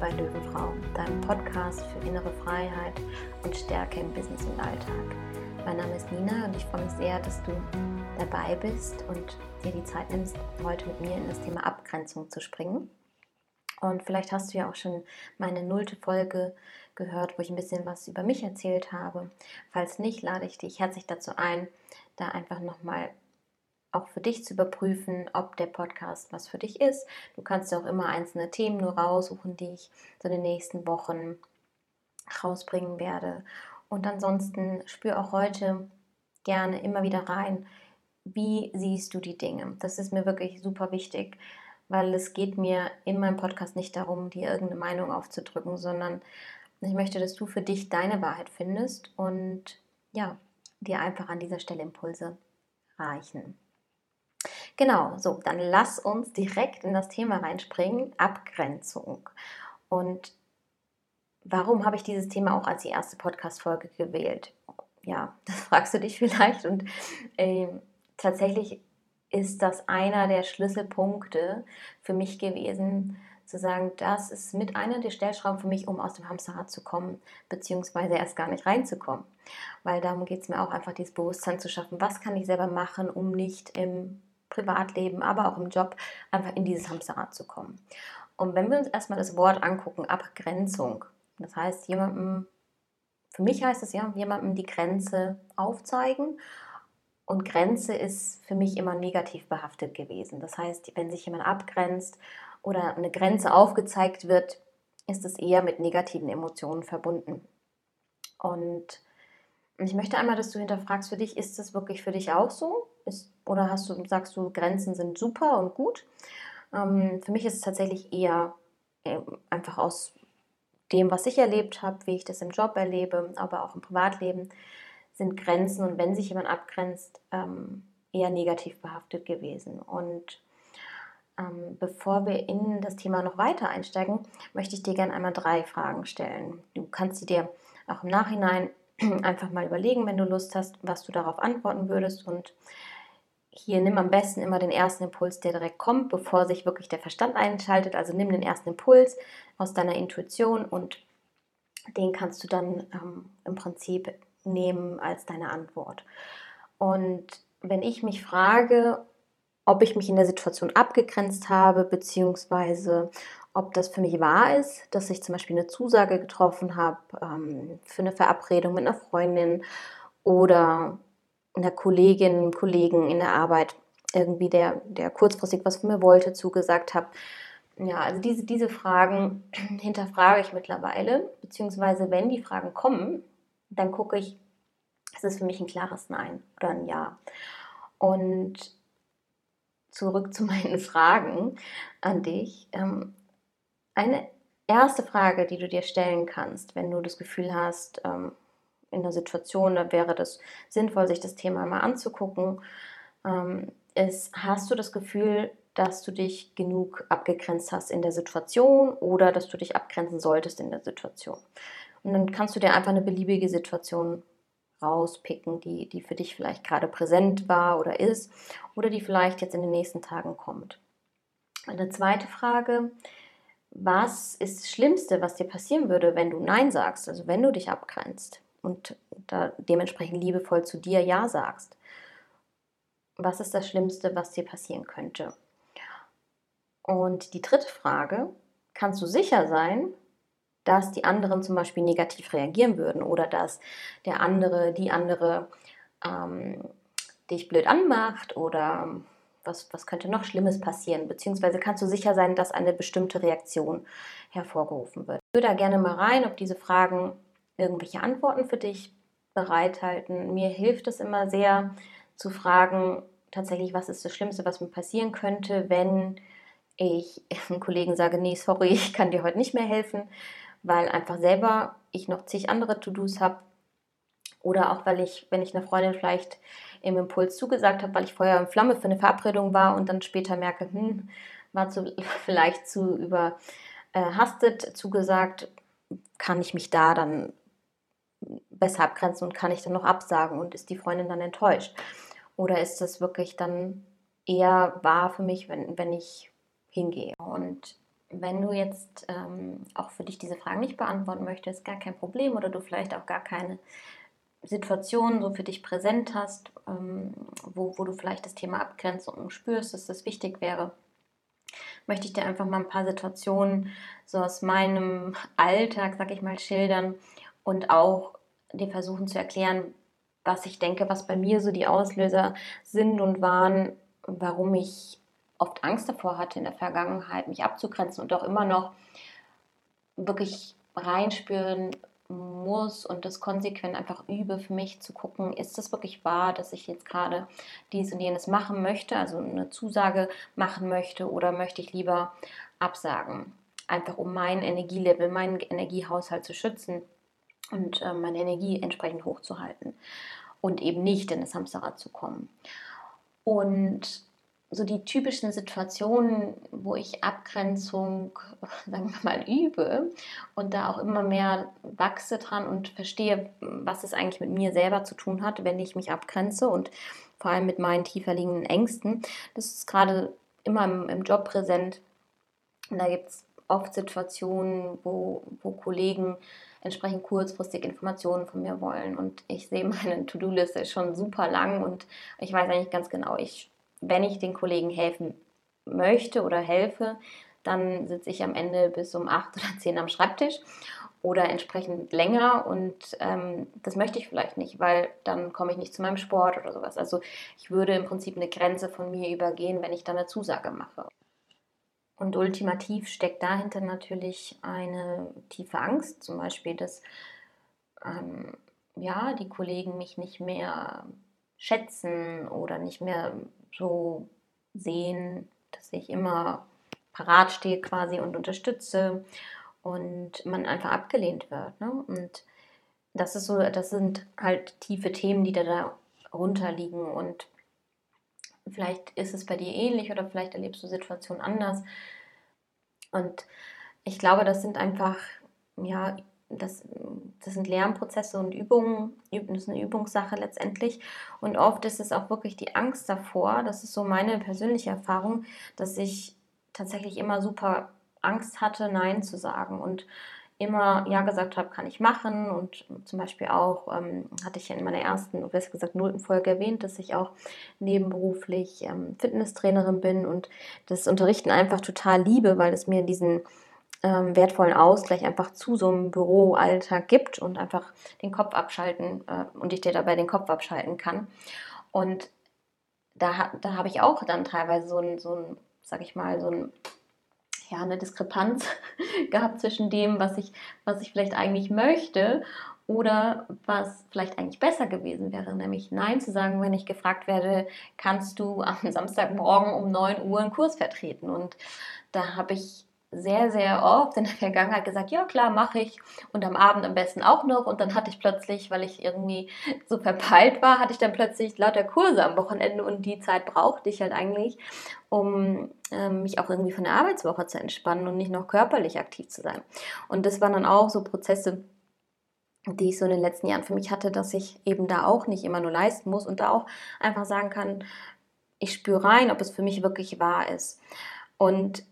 bei Löwenfrau, deinem Podcast für innere Freiheit und Stärke im Business und Alltag. Mein Name ist Nina und ich freue mich sehr, dass du dabei bist und dir die Zeit nimmst, heute mit mir in das Thema Abgrenzung zu springen. Und vielleicht hast du ja auch schon meine nullte Folge gehört, wo ich ein bisschen was über mich erzählt habe. Falls nicht, lade ich dich herzlich dazu ein, da einfach nochmal auch für dich zu überprüfen, ob der Podcast was für dich ist. Du kannst auch immer einzelne Themen nur raussuchen, die ich so in den nächsten Wochen rausbringen werde. Und ansonsten spür auch heute gerne immer wieder rein, wie siehst du die Dinge. Das ist mir wirklich super wichtig, weil es geht mir in meinem Podcast nicht darum, dir irgendeine Meinung aufzudrücken, sondern ich möchte, dass du für dich deine Wahrheit findest und ja, dir einfach an dieser Stelle Impulse reichen. Genau, so, dann lass uns direkt in das Thema reinspringen, Abgrenzung. Und warum habe ich dieses Thema auch als die erste Podcast-Folge gewählt? Ja, das fragst du dich vielleicht. Und äh, tatsächlich ist das einer der Schlüsselpunkte für mich gewesen, zu sagen, das ist mit einer der Stellschrauben für mich, um aus dem Hamsterrad zu kommen, beziehungsweise erst gar nicht reinzukommen. Weil darum geht es mir auch einfach, dieses Bewusstsein zu schaffen, was kann ich selber machen, um nicht im Privatleben, aber auch im Job einfach in dieses Hamsterrad zu kommen. Und wenn wir uns erstmal das Wort angucken, Abgrenzung, das heißt jemandem, für mich heißt es ja, jemandem die Grenze aufzeigen und Grenze ist für mich immer negativ behaftet gewesen. Das heißt, wenn sich jemand abgrenzt oder eine Grenze aufgezeigt wird, ist es eher mit negativen Emotionen verbunden. Und ich möchte einmal, dass du hinterfragst für dich, ist das wirklich für dich auch so? Ist, oder hast du, sagst du, Grenzen sind super und gut? Ähm, für mich ist es tatsächlich eher äh, einfach aus dem, was ich erlebt habe, wie ich das im Job erlebe, aber auch im Privatleben, sind Grenzen und wenn sich jemand abgrenzt, ähm, eher negativ behaftet gewesen. Und ähm, bevor wir in das Thema noch weiter einsteigen, möchte ich dir gerne einmal drei Fragen stellen. Du kannst sie dir auch im Nachhinein einfach mal überlegen, wenn du Lust hast, was du darauf antworten würdest. Und hier nimm am besten immer den ersten Impuls, der direkt kommt, bevor sich wirklich der Verstand einschaltet. Also nimm den ersten Impuls aus deiner Intuition und den kannst du dann ähm, im Prinzip nehmen als deine Antwort. Und wenn ich mich frage, ob ich mich in der Situation abgegrenzt habe, beziehungsweise ob das für mich wahr ist, dass ich zum Beispiel eine Zusage getroffen habe ähm, für eine Verabredung mit einer Freundin oder einer Kollegin, Kollegen in der Arbeit, irgendwie der, der kurzfristig was von mir wollte, zugesagt habe. Ja, also diese, diese Fragen hinterfrage ich mittlerweile, beziehungsweise wenn die Fragen kommen, dann gucke ich, ist es für mich ein klares Nein oder ein Ja. Und zurück zu meinen Fragen an dich. Ähm, eine erste Frage, die du dir stellen kannst, wenn du das Gefühl hast, ähm, in der Situation, da wäre das sinnvoll, sich das Thema mal anzugucken, ähm, ist, hast du das Gefühl, dass du dich genug abgegrenzt hast in der Situation oder dass du dich abgrenzen solltest in der Situation? Und dann kannst du dir einfach eine beliebige Situation rauspicken, die, die für dich vielleicht gerade präsent war oder ist oder die vielleicht jetzt in den nächsten Tagen kommt. Eine zweite Frage, was ist das Schlimmste, was dir passieren würde, wenn du Nein sagst, also wenn du dich abgrenzt und da dementsprechend liebevoll zu dir Ja sagst? Was ist das Schlimmste, was dir passieren könnte? Und die dritte Frage, kannst du sicher sein, dass die anderen zum Beispiel negativ reagieren würden oder dass der andere, die andere ähm, dich blöd anmacht oder was, was könnte noch Schlimmes passieren, beziehungsweise kannst du sicher sein, dass eine bestimmte Reaktion hervorgerufen wird. Ich würde da gerne mal rein, ob diese Fragen irgendwelche Antworten für dich bereithalten. Mir hilft es immer sehr zu fragen, tatsächlich, was ist das Schlimmste, was mir passieren könnte, wenn ich einem Kollegen sage, nee, sorry, ich kann dir heute nicht mehr helfen, weil einfach selber ich noch zig andere To-Dos habe oder auch weil ich, wenn ich einer Freundin vielleicht im Impuls zugesagt habe, weil ich vorher in Flamme für eine Verabredung war und dann später merke, hm, war zu, vielleicht zu überhastet zugesagt, kann ich mich da dann besser abgrenzen und kann ich dann noch absagen und ist die Freundin dann enttäuscht? Oder ist das wirklich dann eher wahr für mich, wenn, wenn ich hingehe? Und wenn du jetzt ähm, auch für dich diese Fragen nicht beantworten möchtest, gar kein Problem oder du vielleicht auch gar keine Situation so für dich präsent hast, ähm, wo, wo du vielleicht das Thema Abgrenzung spürst, dass das wichtig wäre, möchte ich dir einfach mal ein paar Situationen so aus meinem Alltag, sag ich mal, schildern und auch dir versuchen zu erklären, was ich denke, was bei mir so die Auslöser sind und waren, warum ich oft Angst davor hatte in der Vergangenheit, mich abzugrenzen und auch immer noch wirklich reinspüren muss und das konsequent einfach übe für mich zu gucken, ist das wirklich wahr, dass ich jetzt gerade dies und jenes machen möchte, also eine Zusage machen möchte oder möchte ich lieber absagen, einfach um mein Energielevel, meinen Energiehaushalt zu schützen und äh, meine Energie entsprechend hochzuhalten und eben nicht in das Hamsterrad zu kommen. Und so die typischen Situationen, wo ich Abgrenzung, sagen wir mal, übe und da auch immer mehr wachse dran und verstehe, was es eigentlich mit mir selber zu tun hat, wenn ich mich abgrenze und vor allem mit meinen tiefer liegenden Ängsten. Das ist gerade immer im, im Job präsent. Und da gibt es oft Situationen, wo, wo Kollegen entsprechend kurzfristig Informationen von mir wollen. Und ich sehe, meine To-Do-Liste ist schon super lang und ich weiß eigentlich ganz genau, ich, wenn ich den Kollegen helfen möchte oder helfe, dann sitze ich am Ende bis um acht oder zehn am Schreibtisch oder entsprechend länger und ähm, das möchte ich vielleicht nicht, weil dann komme ich nicht zu meinem Sport oder sowas. Also ich würde im Prinzip eine Grenze von mir übergehen, wenn ich dann eine Zusage mache. Und ultimativ steckt dahinter natürlich eine tiefe Angst, zum Beispiel, dass ähm, ja, die Kollegen mich nicht mehr schätzen oder nicht mehr so sehen, dass ich immer parat stehe quasi und unterstütze und man einfach abgelehnt wird. Ne? Und das ist so, das sind halt tiefe Themen, die da darunter liegen und Vielleicht ist es bei dir ähnlich oder vielleicht erlebst du Situationen anders. Und ich glaube, das sind einfach, ja, das, das sind Lernprozesse und Übungen, das ist eine Übungssache letztendlich. Und oft ist es auch wirklich die Angst davor, das ist so meine persönliche Erfahrung, dass ich tatsächlich immer super Angst hatte, Nein zu sagen. Und immer Ja gesagt habe, kann ich machen. Und zum Beispiel auch ähm, hatte ich in meiner ersten, besser gesagt, nullten Folge erwähnt, dass ich auch nebenberuflich ähm, Fitnesstrainerin bin und das Unterrichten einfach total liebe, weil es mir diesen ähm, wertvollen Ausgleich einfach zu so einem Büroalltag gibt und einfach den Kopf abschalten äh, und ich dir dabei den Kopf abschalten kann. Und da, da habe ich auch dann teilweise so ein, so ein, sag ich mal, so ein ja, eine Diskrepanz gehabt zwischen dem, was ich, was ich vielleicht eigentlich möchte oder was vielleicht eigentlich besser gewesen wäre, nämlich Nein zu sagen, wenn ich gefragt werde, kannst du am Samstagmorgen um 9 Uhr einen Kurs vertreten? Und da habe ich sehr, sehr oft in der Vergangenheit gesagt, ja klar, mache ich. Und am Abend am besten auch noch. Und dann hatte ich plötzlich, weil ich irgendwie so verpeilt war, hatte ich dann plötzlich lauter Kurse am Wochenende und die Zeit brauchte ich halt eigentlich, um ähm, mich auch irgendwie von der Arbeitswoche zu entspannen und nicht noch körperlich aktiv zu sein. Und das waren dann auch so Prozesse, die ich so in den letzten Jahren für mich hatte, dass ich eben da auch nicht immer nur leisten muss und da auch einfach sagen kann, ich spüre rein, ob es für mich wirklich wahr ist. Und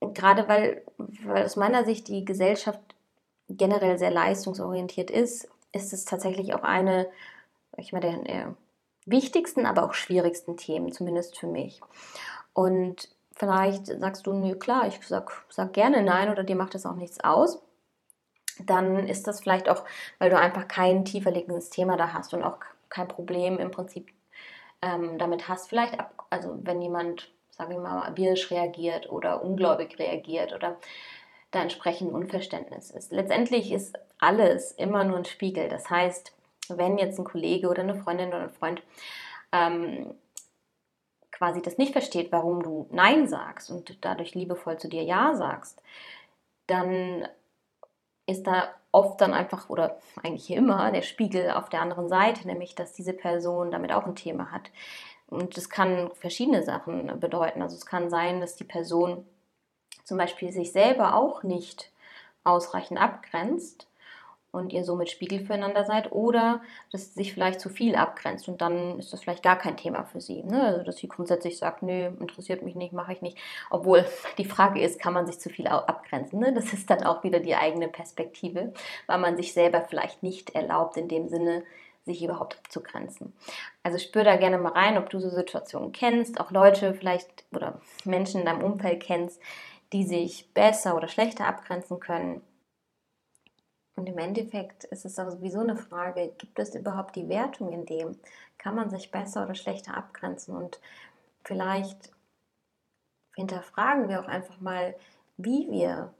gerade weil, weil aus meiner Sicht die Gesellschaft generell sehr leistungsorientiert ist, ist es tatsächlich auch eine, ich meine, der, wichtigsten, aber auch schwierigsten Themen, zumindest für mich. Und vielleicht sagst du, nö, klar, ich sag, sag gerne nein oder dir macht das auch nichts aus. Dann ist das vielleicht auch, weil du einfach kein tiefer liegendes Thema da hast und auch kein Problem im Prinzip ähm, damit hast. Vielleicht, ab, also wenn jemand sage ich mal, wirsch reagiert oder ungläubig reagiert oder da entsprechend Unverständnis ist. Letztendlich ist alles immer nur ein Spiegel. Das heißt, wenn jetzt ein Kollege oder eine Freundin oder ein Freund ähm, quasi das nicht versteht, warum du Nein sagst und dadurch liebevoll zu dir Ja sagst, dann ist da oft dann einfach oder eigentlich immer der Spiegel auf der anderen Seite, nämlich dass diese Person damit auch ein Thema hat. Und das kann verschiedene Sachen bedeuten. Also es kann sein, dass die Person zum Beispiel sich selber auch nicht ausreichend abgrenzt und ihr somit Spiegel füreinander seid oder dass sich vielleicht zu viel abgrenzt und dann ist das vielleicht gar kein Thema für sie. Ne? Also dass sie grundsätzlich sagt, nö, interessiert mich nicht, mache ich nicht. Obwohl die Frage ist, kann man sich zu viel abgrenzen? Ne? Das ist dann auch wieder die eigene Perspektive, weil man sich selber vielleicht nicht erlaubt in dem Sinne, sich überhaupt abzugrenzen. Also spür da gerne mal rein, ob du so Situationen kennst, auch Leute vielleicht oder Menschen in deinem Umfeld kennst, die sich besser oder schlechter abgrenzen können. Und im Endeffekt ist es auch sowieso eine Frage, gibt es überhaupt die Wertung in dem? Kann man sich besser oder schlechter abgrenzen? Und vielleicht hinterfragen wir auch einfach mal, wie wir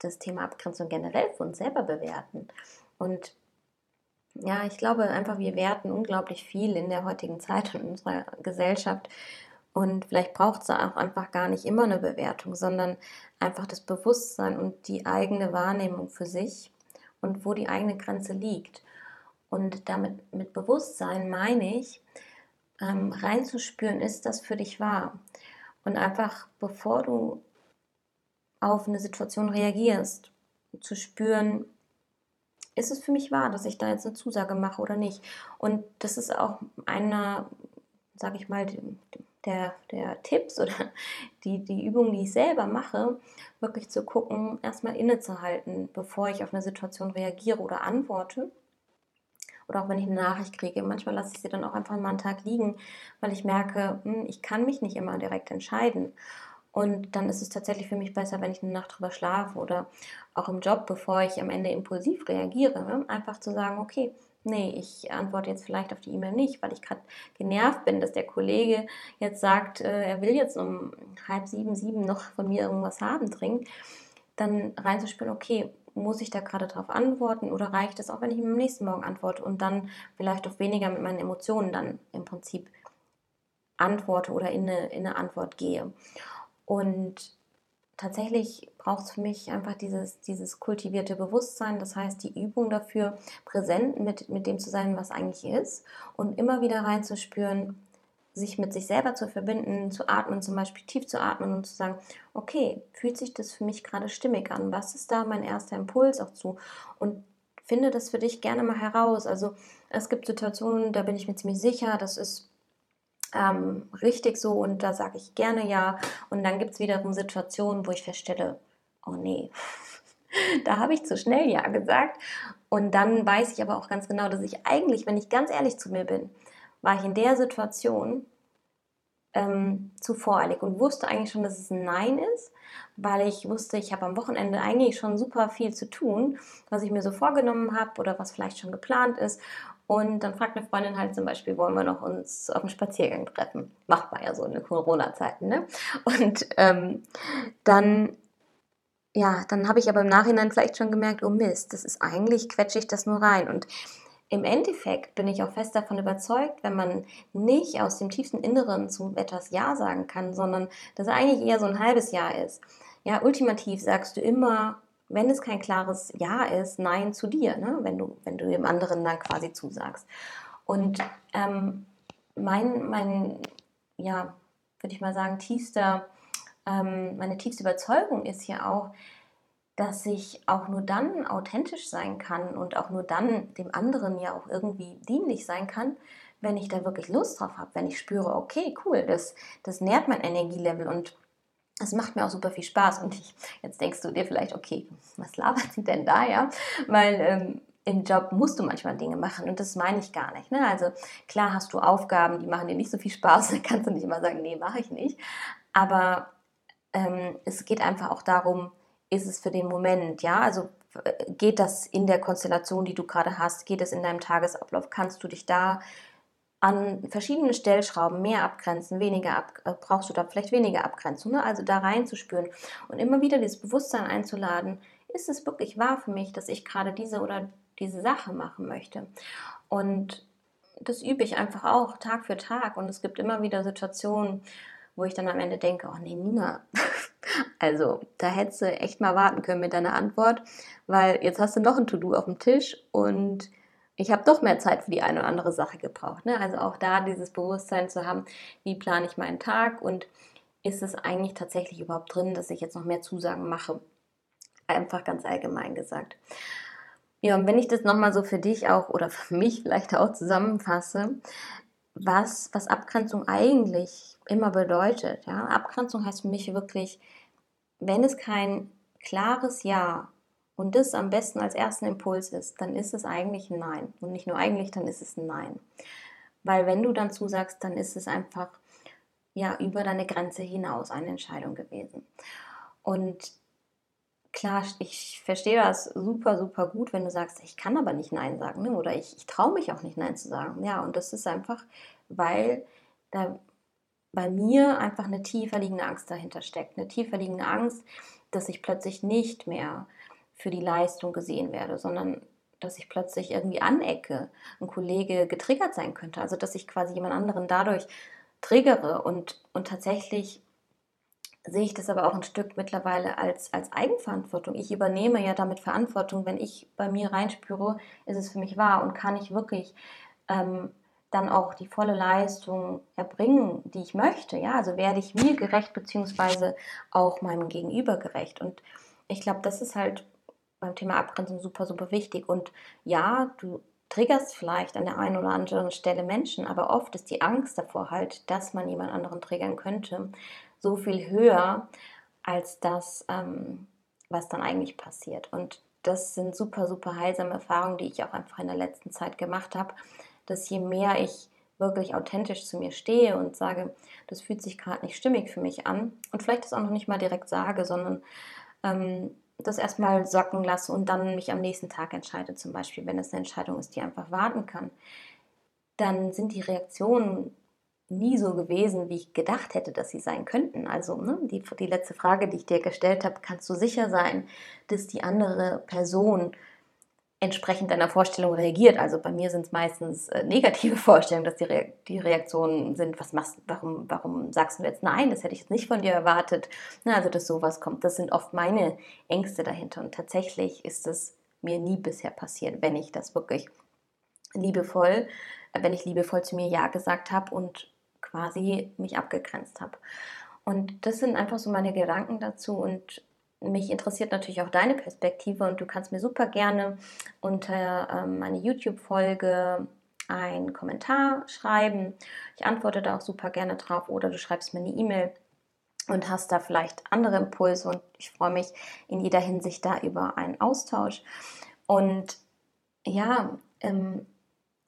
das Thema Abgrenzung generell für uns selber bewerten. Und ja, ich glaube einfach, wir werten unglaublich viel in der heutigen Zeit und in unserer Gesellschaft. Und vielleicht braucht es auch einfach gar nicht immer eine Bewertung, sondern einfach das Bewusstsein und die eigene Wahrnehmung für sich und wo die eigene Grenze liegt. Und damit mit Bewusstsein meine ich, ähm, reinzuspüren, ist das für dich wahr? Und einfach, bevor du auf eine Situation reagierst, zu spüren, ist es für mich wahr, dass ich da jetzt eine Zusage mache oder nicht? Und das ist auch einer, sage ich mal, der, der Tipps oder die, die Übung, die ich selber mache, wirklich zu gucken, erstmal innezuhalten, bevor ich auf eine Situation reagiere oder antworte. Oder auch wenn ich eine Nachricht kriege. Manchmal lasse ich sie dann auch einfach mal einen Tag liegen, weil ich merke, hm, ich kann mich nicht immer direkt entscheiden. Und dann ist es tatsächlich für mich besser, wenn ich eine Nacht drüber schlafe oder auch im Job, bevor ich am Ende impulsiv reagiere, ne? einfach zu sagen, okay, nee, ich antworte jetzt vielleicht auf die E-Mail nicht, weil ich gerade genervt bin, dass der Kollege jetzt sagt, äh, er will jetzt um halb sieben, sieben noch von mir irgendwas haben, dringend, dann reinzuspielen, okay, muss ich da gerade darauf antworten oder reicht es auch, wenn ich ihm am nächsten Morgen antworte und dann vielleicht auch weniger mit meinen Emotionen dann im Prinzip antworte oder in eine, in eine Antwort gehe. Und tatsächlich braucht es für mich einfach dieses, dieses kultivierte Bewusstsein, das heißt die Übung dafür, präsent mit, mit dem zu sein, was eigentlich ist und immer wieder reinzuspüren, sich mit sich selber zu verbinden, zu atmen, zum Beispiel tief zu atmen und zu sagen, okay, fühlt sich das für mich gerade stimmig an? Was ist da mein erster Impuls auch zu? Und finde das für dich gerne mal heraus. Also es gibt Situationen, da bin ich mir ziemlich sicher, das ist ähm, richtig so und da sage ich gerne ja. Und dann gibt es wiederum Situationen, wo ich feststelle, oh nee, da habe ich zu schnell ja gesagt. Und dann weiß ich aber auch ganz genau, dass ich eigentlich, wenn ich ganz ehrlich zu mir bin, war ich in der Situation ähm, zu voreilig und wusste eigentlich schon, dass es ein Nein ist, weil ich wusste, ich habe am Wochenende eigentlich schon super viel zu tun, was ich mir so vorgenommen habe oder was vielleicht schon geplant ist. Und dann fragt eine Freundin halt zum Beispiel, wollen wir noch uns auf einen Spaziergang treffen? Macht man ja so in den Corona-Zeiten, ne? Und ähm, dann, ja, dann habe ich aber im Nachhinein vielleicht schon gemerkt, oh Mist, das ist eigentlich, quetsche ich das nur rein. Und im Endeffekt bin ich auch fest davon überzeugt, wenn man nicht aus dem tiefsten Inneren zu etwas Ja sagen kann, sondern dass eigentlich eher so ein halbes Ja ist. Ja, ultimativ sagst du immer wenn es kein klares Ja ist, Nein zu dir, ne? wenn, du, wenn du dem anderen dann quasi zusagst. Und ähm, mein, mein, ja, würde ich mal sagen, tiefster, ähm, meine tiefste Überzeugung ist ja auch, dass ich auch nur dann authentisch sein kann und auch nur dann dem anderen ja auch irgendwie dienlich sein kann, wenn ich da wirklich Lust drauf habe, wenn ich spüre, okay, cool, das, das nährt mein Energielevel und es macht mir auch super viel Spaß und ich, jetzt denkst du dir vielleicht, okay, was labert sie denn da, ja? Weil ähm, im Job musst du manchmal Dinge machen und das meine ich gar nicht. Ne? Also klar hast du Aufgaben, die machen dir nicht so viel Spaß, dann kannst du nicht immer sagen, nee, mache ich nicht. Aber ähm, es geht einfach auch darum, ist es für den Moment, ja? Also äh, geht das in der Konstellation, die du gerade hast, geht es in deinem Tagesablauf, kannst du dich da an verschiedenen Stellschrauben mehr abgrenzen, weniger ab, äh, brauchst du da vielleicht weniger Abgrenzung. Ne? Also da reinzuspüren und immer wieder dieses Bewusstsein einzuladen, ist es wirklich wahr für mich, dass ich gerade diese oder diese Sache machen möchte. Und das übe ich einfach auch Tag für Tag und es gibt immer wieder Situationen, wo ich dann am Ende denke, oh nee, Nina, also da hättest du echt mal warten können mit deiner Antwort, weil jetzt hast du noch ein To-Do auf dem Tisch und ich habe doch mehr Zeit für die eine oder andere Sache gebraucht. Ne? Also auch da dieses Bewusstsein zu haben, wie plane ich meinen Tag und ist es eigentlich tatsächlich überhaupt drin, dass ich jetzt noch mehr Zusagen mache? Einfach ganz allgemein gesagt. Ja, und wenn ich das nochmal so für dich auch oder für mich vielleicht auch zusammenfasse, was, was Abgrenzung eigentlich immer bedeutet. Ja? Abgrenzung heißt für mich wirklich, wenn es kein klares Ja und das am besten als ersten Impuls ist, dann ist es eigentlich ein Nein. Und nicht nur eigentlich, dann ist es ein Nein. Weil wenn du dann zusagst, dann ist es einfach ja über deine Grenze hinaus eine Entscheidung gewesen. Und klar, ich verstehe das super, super gut, wenn du sagst, ich kann aber nicht Nein sagen ne? oder ich, ich traue mich auch nicht Nein zu sagen. Ja, und das ist einfach, weil da bei mir einfach eine tiefer liegende Angst dahinter steckt. Eine tiefer liegende Angst, dass ich plötzlich nicht mehr für die Leistung gesehen werde, sondern dass ich plötzlich irgendwie anecke, ein Kollege getriggert sein könnte. Also dass ich quasi jemand anderen dadurch triggere und, und tatsächlich sehe ich das aber auch ein Stück mittlerweile als, als Eigenverantwortung. Ich übernehme ja damit Verantwortung. Wenn ich bei mir reinspüre, ist es für mich wahr und kann ich wirklich ähm, dann auch die volle Leistung erbringen, die ich möchte. Ja, also werde ich mir gerecht, beziehungsweise auch meinem Gegenüber gerecht. Und ich glaube, das ist halt beim Thema Abgrenzung super, super wichtig. Und ja, du triggerst vielleicht an der einen oder anderen Stelle Menschen, aber oft ist die Angst davor halt, dass man jemand anderen triggern könnte, so viel höher als das, ähm, was dann eigentlich passiert. Und das sind super, super heilsame Erfahrungen, die ich auch einfach in der letzten Zeit gemacht habe, dass je mehr ich wirklich authentisch zu mir stehe und sage, das fühlt sich gerade nicht stimmig für mich an und vielleicht das auch noch nicht mal direkt sage, sondern ähm, das erstmal sacken lasse und dann mich am nächsten Tag entscheide, zum Beispiel, wenn es eine Entscheidung ist, die einfach warten kann, dann sind die Reaktionen nie so gewesen, wie ich gedacht hätte, dass sie sein könnten. Also ne, die, die letzte Frage, die ich dir gestellt habe, kannst du sicher sein, dass die andere Person entsprechend deiner Vorstellung reagiert. Also bei mir sind es meistens äh, negative Vorstellungen, dass die, Re die Reaktionen sind, was machst warum, warum sagst du jetzt nein, das hätte ich jetzt nicht von dir erwartet. Na, also dass sowas kommt, das sind oft meine Ängste dahinter. Und tatsächlich ist es mir nie bisher passiert, wenn ich das wirklich liebevoll, äh, wenn ich liebevoll zu mir Ja gesagt habe und quasi mich abgegrenzt habe. Und das sind einfach so meine Gedanken dazu und mich interessiert natürlich auch deine Perspektive und du kannst mir super gerne unter ähm, meine YouTube-Folge einen Kommentar schreiben. Ich antworte da auch super gerne drauf oder du schreibst mir eine E-Mail und hast da vielleicht andere Impulse und ich freue mich in jeder Hinsicht da über einen Austausch. Und ja, ähm,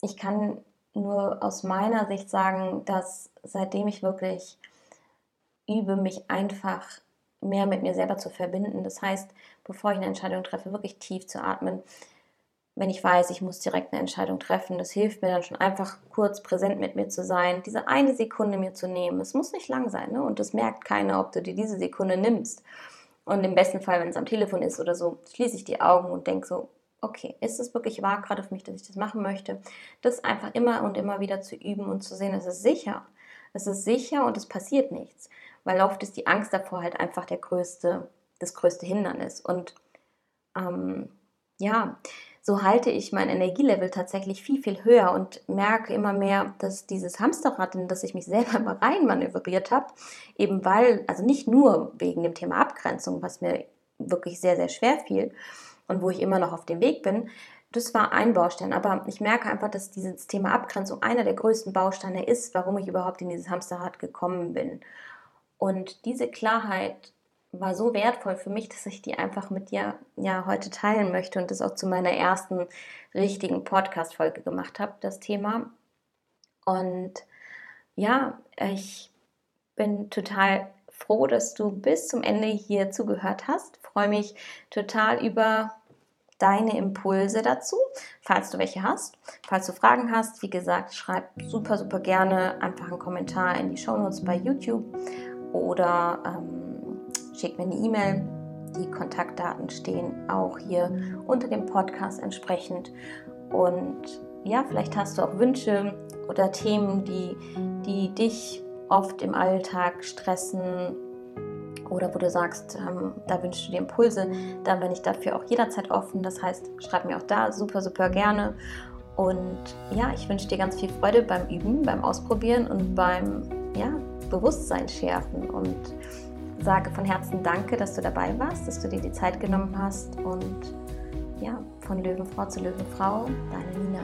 ich kann nur aus meiner Sicht sagen, dass seitdem ich wirklich übe, mich einfach mehr mit mir selber zu verbinden. Das heißt, bevor ich eine Entscheidung treffe, wirklich tief zu atmen. Wenn ich weiß, ich muss direkt eine Entscheidung treffen, das hilft mir dann schon einfach kurz präsent mit mir zu sein, diese eine Sekunde mir zu nehmen. Es muss nicht lang sein ne? und das merkt keiner, ob du dir diese Sekunde nimmst. Und im besten Fall, wenn es am Telefon ist oder so, schließe ich die Augen und denke so, okay, ist es wirklich wahr gerade für mich, dass ich das machen möchte? Das einfach immer und immer wieder zu üben und zu sehen, es ist sicher. Es ist sicher und es passiert nichts weil oft ist die Angst davor halt einfach der größte, das größte Hindernis. Und ähm, ja, so halte ich mein Energielevel tatsächlich viel, viel höher und merke immer mehr, dass dieses Hamsterrad, in das ich mich selber immer rein manövriert habe, eben weil, also nicht nur wegen dem Thema Abgrenzung, was mir wirklich sehr, sehr schwer fiel und wo ich immer noch auf dem Weg bin, das war ein Baustein, aber ich merke einfach, dass dieses Thema Abgrenzung einer der größten Bausteine ist, warum ich überhaupt in dieses Hamsterrad gekommen bin. Und diese Klarheit war so wertvoll für mich, dass ich die einfach mit dir ja heute teilen möchte und das auch zu meiner ersten richtigen Podcast-Folge gemacht habe, das Thema. Und ja, ich bin total froh, dass du bis zum Ende hier zugehört hast. Freue mich total über deine Impulse dazu, falls du welche hast. Falls du Fragen hast, wie gesagt, schreib super, super gerne einfach einen Kommentar in die Shownotes bei YouTube oder ähm, schick mir eine E-Mail. Die Kontaktdaten stehen auch hier unter dem Podcast entsprechend. Und ja, vielleicht hast du auch Wünsche oder Themen, die, die dich oft im Alltag stressen oder wo du sagst, ähm, da wünschst du dir Impulse, dann bin ich dafür auch jederzeit offen. Das heißt, schreib mir auch da super, super gerne. Und ja, ich wünsche dir ganz viel Freude beim Üben, beim Ausprobieren und beim ja, Bewusstsein schärfen und sage von Herzen Danke, dass du dabei warst, dass du dir die Zeit genommen hast und ja, von Löwenfrau zu Löwenfrau, deine Nina.